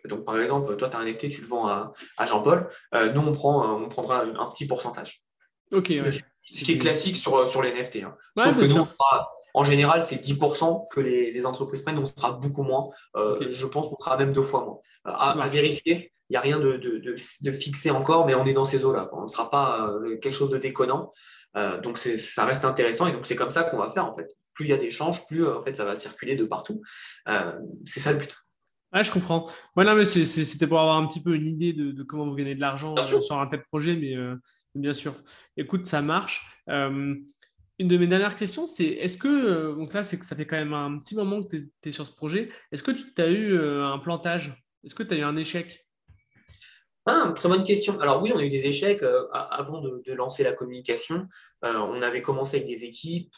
donc par exemple, toi, tu as un NFT, tu le vends à, Jean-Paul, nous, on, prend, on prendra un, petit pourcentage. Ok, Ce qui est classique sur, sur les NFT. Hein. Sauf que nous, en général, c'est 10% que les, entreprises prennent, on sera beaucoup moins. Je pense qu'on sera même deux fois moins. à vérifier, n'y a rien de, de, fixé encore, mais on est dans ces eaux-là. On ne sera pas euh, quelque chose de déconnant. Euh, donc ça reste intéressant et donc c'est comme ça qu'on va faire en fait. Plus il y a d'échanges, plus en fait ça va circuler de partout. Euh, c'est ça le but. je comprends. Ouais, mais c'était pour avoir un petit peu une idée de, comment vous gagnez de l'argent sur un tel projet, mais Bien sûr. Écoute, ça marche. Euh, une de mes dernières questions, c'est est-ce que, euh, donc là, c'est que ça fait quand même un petit moment que tu es, sur ce projet, est-ce que tu as eu euh, un plantage? Est-ce que tu as eu un échec? Ah, très bonne question. Alors oui, on a eu des échecs avant de, lancer la communication. on avait commencé avec des équipes,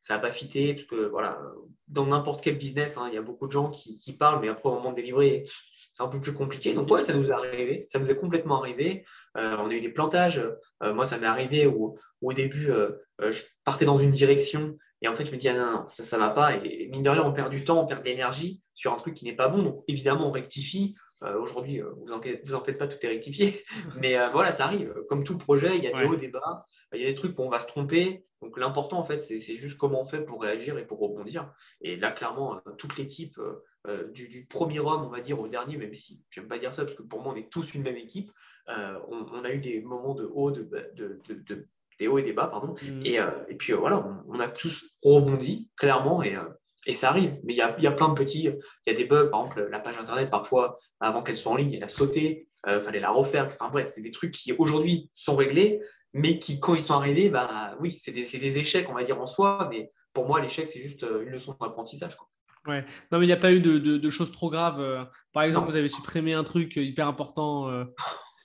ça n'a pas fité, parce que voilà, dans n'importe quel business, hein, il y a beaucoup de gens qui, parlent, mais après au moment de délivrer, c'est un peu plus compliqué. Donc, ouais, ça nous est arrivé. Ça nous est complètement arrivé. Euh, on a eu des plantages. Euh, moi, ça m'est arrivé où, au début, euh, je partais dans une direction et en fait, je me dis, ah, non, non, ça ne va pas. Et mine de rien, on perd du temps, on perd de l'énergie sur un truc qui n'est pas bon. Donc, évidemment, on rectifie. Aujourd'hui, vous en, vous en faites pas, tout est rectifié. Mais voilà, ça arrive. Comme tout projet, il y a des hauts, des bas. Il y a des trucs où on va se tromper. Donc l'important, en fait, c'est juste comment on fait pour réagir et pour rebondir. Et là, clairement, toute l'équipe, euh, du, premier homme, on va dire, au dernier, même si j'aime pas dire ça, parce que pour moi, on est tous une même équipe. Euh, on, a eu des moments de haut, de, des hauts et des bas, pardon. Mm. Euh, et, puis voilà, on, a tous rebondi, clairement, et, ça arrive. Mais il y a, y a, plein de petits, il y a des bugs, par exemple, la page internet, parfois, avant qu'elle soit en ligne, elle a sauté, il fallait la refaire, etc. Bref, c'est des trucs qui aujourd'hui sont réglés, mais qui, quand ils sont arrivés, bah oui, c'est des, des, échecs, on va dire, en soi, mais pour moi, l'échec, c'est juste une leçon d'apprentissage. Ouais. Non, mais il n'y a pas eu de, choses trop graves. Euh. Par exemple, vous avez supprimé un truc hyper important. Euh,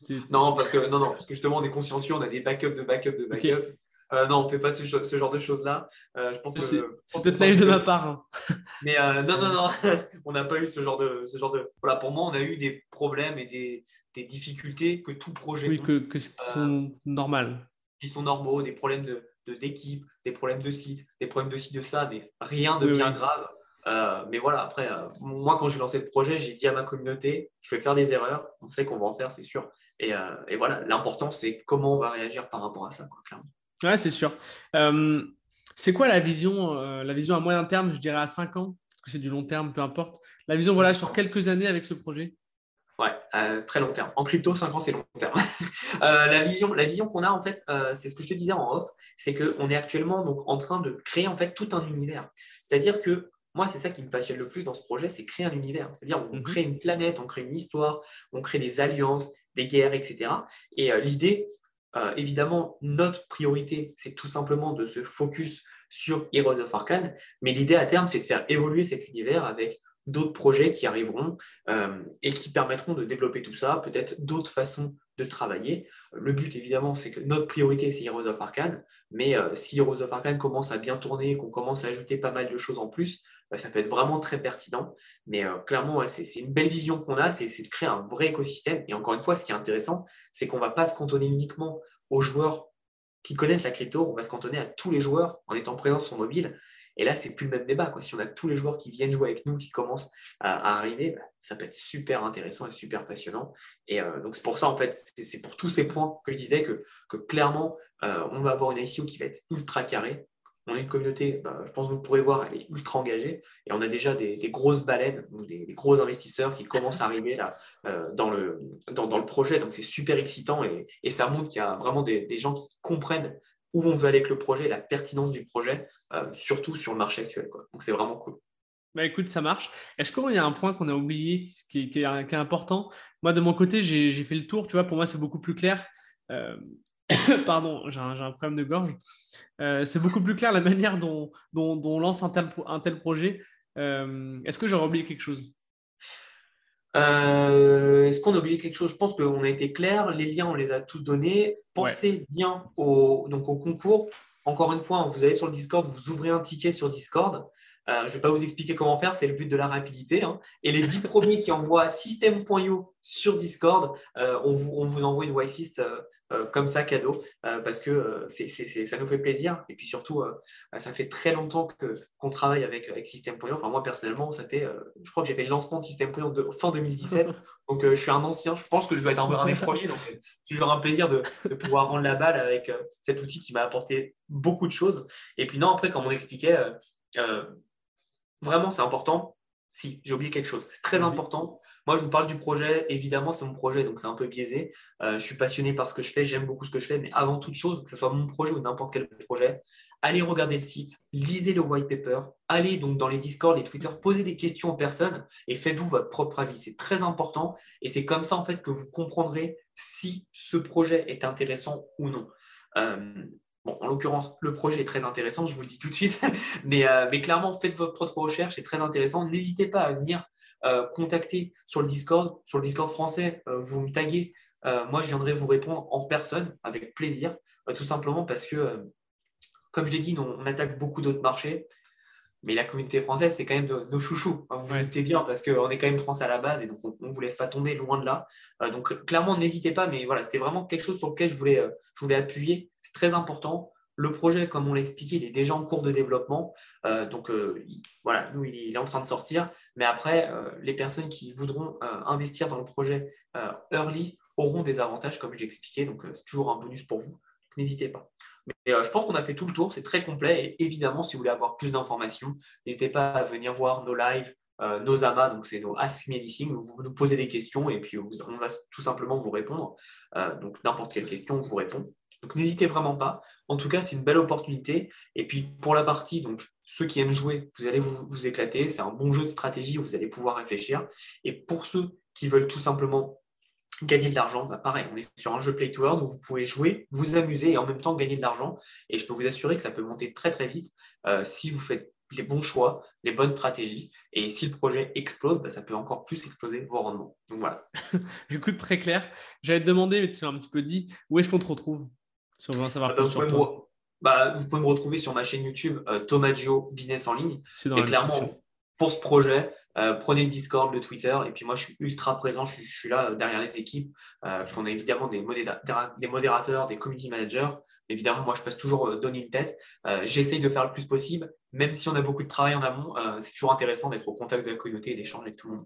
non, parce que, non, non, parce que justement, on est consciencieux, on a des backups de backups de backups. Euh, non, on ne fait pas ce, genre de choses-là. je pense que c'est peut-être naïf de ma part. Hein. Mais non, non, non, on n'a pas eu ce genre de, ce genre de. Voilà, pour moi, on a eu des problèmes et des, des difficultés que tout projet. Oui, que, que, qui sont normales. Qui sont normaux, des problèmes de d'équipe, des problèmes de site, des problèmes de ci, de ça, mais rien de bien grave. Euh, mais voilà, après, euh, moi, quand j'ai lancé le projet, j'ai dit à ma communauté, je vais faire des erreurs, on sait qu'on va en faire, c'est sûr. Et, euh, voilà, l'important, c'est comment on va réagir par rapport à ça, quoi, clairement. Ouais, c'est sûr. c'est quoi la vision, la vision à moyen terme, je dirais à 5 ans, parce que c'est du long terme, peu importe. La vision, voilà, sur quelques années avec ce projet? Ouais, très long terme. En crypto, 5 ans, c'est long terme. la vision, la vision qu'on a, en fait, c'est ce que je te disais en off, c'est qu'on est actuellement donc, en train de créer en fait tout un univers. C'est-à-dire que moi, c'est ça qui me passionne le plus dans ce projet, c'est créer un univers. C'est-à-dire, on mhm. crée une planète, on crée une histoire, on crée des alliances, des guerres, etc. Et euh, l'idée, euh, évidemment, notre priorité, c'est tout simplement de se focus sur Heroes of Arcane. Mais l'idée à terme, c'est de faire évoluer cet univers avec d'autres projets qui arriveront euh, et qui permettront de développer tout ça, peut-être d'autres façons de travailler. Le but, évidemment, c'est que notre priorité, c'est Heroes of Arcane, mais si Heroes of Arcane commence à bien tourner, qu'on commence à ajouter pas mal de choses en plus, ça peut être vraiment très pertinent. Mais euh, clairement, c'est une belle vision qu'on a, c'est de créer un vrai écosystème. Et encore une fois, ce qui est intéressant, c'est qu'on ne va pas se cantonner uniquement aux joueurs qui connaissent la crypto, on va se cantonner à tous les joueurs en étant présents sur mobile. Et là, c'est plus le même débat. Si on a tous les joueurs qui viennent jouer avec nous, qui commencent à, arriver, bah, ça peut être super intéressant et super passionnant. Et euh, donc, c'est pour ça, en fait, c'est pour tous ces points que je disais que, que clairement, euh, on va avoir une ICO qui va être ultra carrée, on est une communauté, bah, je pense que vous pourrez voir, elle est ultra engagée. Et on a déjà des, grosses baleines, des, gros investisseurs qui commencent à arriver là, euh, dans, le, dans, le projet. Donc c'est super excitant et, ça montre qu'il y a vraiment des, gens qui comprennent où on veut aller avec le projet, la pertinence du projet, euh, surtout sur le marché actuel. Donc c'est vraiment cool. Bah écoute, ça marche. Est-ce qu'il y a un point qu'on a oublié qui, est, important? Moi, de mon côté, j'ai fait le tour. Tu vois, pour moi, c'est beaucoup plus clair. Euh, Pardon, j'ai un, problème de gorge. Euh, c'est beaucoup plus clair la manière dont, on lance un tel, projet. Euh, est-ce que j'aurais oublié quelque chose? Euh, Est-ce qu'on a oublié quelque chose? Je pense qu'on a été clair. Les liens, on les a tous donnés. Pensez bien au, donc au concours. Encore une fois, vous allez sur le Discord, vous ouvrez un ticket sur Discord. Je ne vais pas vous expliquer comment faire, c'est le but de la rapidité. Hein. Et les 10 premiers qui envoient système.io sur Discord, on vous, on, vous, envoie une whitelist euh, comme ça cadeau euh, parce que euh, ça nous fait plaisir et puis surtout ça fait très longtemps qu'on travaille avec, avec System.io. Enfin moi personnellement ça fait je crois que j'ai fait le lancement de System.io de fin 2017 donc je suis un ancien. Je pense que je dois être un, des premiers donc c'est toujours un plaisir de, pouvoir rendre la balle avec cet outil qui m'a apporté beaucoup de choses. Et puis non après comme on expliquait vraiment c'est important. Si j'ai oublié quelque chose, c'est très important moi, je vous parle du projet. Évidemment, c'est mon projet, donc c'est un peu biaisé. Euh, je suis passionné par ce que je fais, j'aime beaucoup ce que je fais, mais avant toute chose, que ce soit mon projet ou n'importe quel projet, allez regarder le site, lisez le white paper, allez donc dans les Discord, les Twitter, posez des questions aux personnes et faites-vous votre propre avis. C'est très important et c'est comme ça en fait que vous comprendrez si ce projet est intéressant ou non. Bon, en l'occurrence, le projet est très intéressant, je vous le dis tout de suite, mais, mais clairement, faites votre propre recherche, c'est très intéressant. N'hésitez pas à venir contacter sur le Discord, sur le Discord français, vous me taguez. moi, je viendrai vous répondre en personne avec plaisir, tout simplement parce que, comme je l'ai dit, on attaque beaucoup d'autres marchés mais la communauté française, c'est quand même nos chouchous. Hein, vous vous bien parce qu'on est quand même français à la base et donc on ne vous laisse pas tomber loin de là. Euh, donc clairement, n'hésitez pas, mais voilà, c'était vraiment quelque chose sur lequel je voulais, euh, je voulais appuyer. Très important. Le projet, comme on l'a expliqué, il est déjà en cours de développement. Euh, donc voilà, nous, il est en train de sortir. Mais après, les personnes qui voudront investir dans le projet early auront des avantages, comme j'ai expliqué. Donc c'est toujours un bonus pour vous. N'hésitez pas. Mais euh, je pense qu'on a fait tout le tour, c'est très complet. Et évidemment, si vous voulez avoir plus d'informations, n'hésitez pas à venir voir nos lives, euh, nos amas, donc c'est nos Ask Me Anything, vous nous posez des questions et puis on va tout simplement vous répondre. Euh, donc n'importe quelle question, je vous réponds. Donc n'hésitez vraiment pas. En tout cas, c'est une belle opportunité. Et puis pour la partie, donc ceux qui aiment jouer, vous allez vous, éclater. C'est un bon jeu de stratégie où vous allez pouvoir réfléchir. Et pour ceux qui veulent tout simplement gagner de l'argent, bah, pareil, on est sur un jeu play to earn où vous pouvez jouer, vous amuser et en même temps gagner de l'argent. Et je peux vous assurer que ça peut monter très très vite euh, si vous faites les bons choix, les bonnes stratégies. Et si le projet explose, bah, ça peut encore plus exploser vos rendements. Donc voilà. Écoute, très clair. J'allais te demander, mais tu l'as un petit peu dit, où est-ce qu'on te retrouve? Si on veut en savoir plus sur toi. Bah, vous pouvez me retrouver sur ma chaîne YouTube euh, Thomas Business en ligne. C'est dans et clairement, pour ce projet, euh, prenez le Discord, le Twitter, et puis moi je suis ultra présent, je, suis là euh, derrière les équipes, euh, parce qu'on a évidemment des, modérateurs, des community managers. Évidemment, moi je passe toujours donner une tête. J'essaye de faire le plus possible, même si on a beaucoup de travail en amont, c'est toujours intéressant d'être au contact de la communauté et d'échanger avec tout le monde.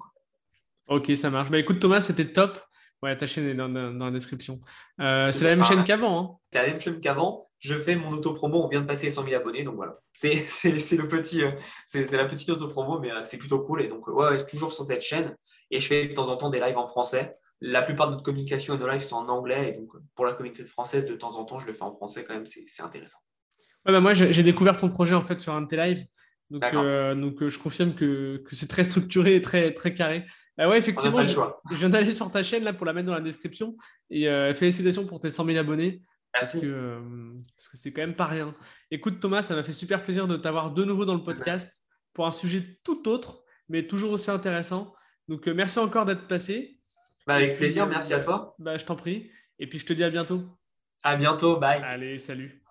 Ok, ça marche. Bah, écoute Thomas, c'était top. Ouais, ta chaîne est dans, la description. c'est la même chaîne qu'avant. Hein. C'est la même chaîne qu'avant je fais mon auto-promo, on vient de passer les 100 000 abonnés, donc voilà. C'est le petit, euh, c'est la petite auto-promo, mais euh, c'est plutôt cool. Et donc, euh, ouais, toujours sur cette chaîne. Et je fais de temps en temps des lives en français. La plupart de notre communication et nos lives sont en anglais. Et donc, pour la communauté française, de temps en temps, je le fais en français quand même. C'est intéressant. Ouais, bah moi, j'ai découvert ton projet en fait sur un de tes lives. Donc, donc je confirme que, que c'est très structuré et très, très carré. Bah ouais, effectivement, je, je, viens d'aller sur ta chaîne là pour la mettre dans la description. Et félicitations pour tes 100 000 abonnés. Euh, parce que c'est quand même pas rien. Écoute Thomas, ça m'a fait super plaisir de t'avoir de nouveau dans le podcast pour un sujet tout autre, mais toujours aussi intéressant. Donc euh, merci encore d'être passé. Bah, avec plaisir, euh, merci à toi. Bah, je t'en prie. Et puis je te dis à bientôt. À bientôt, bye. Allez, salut.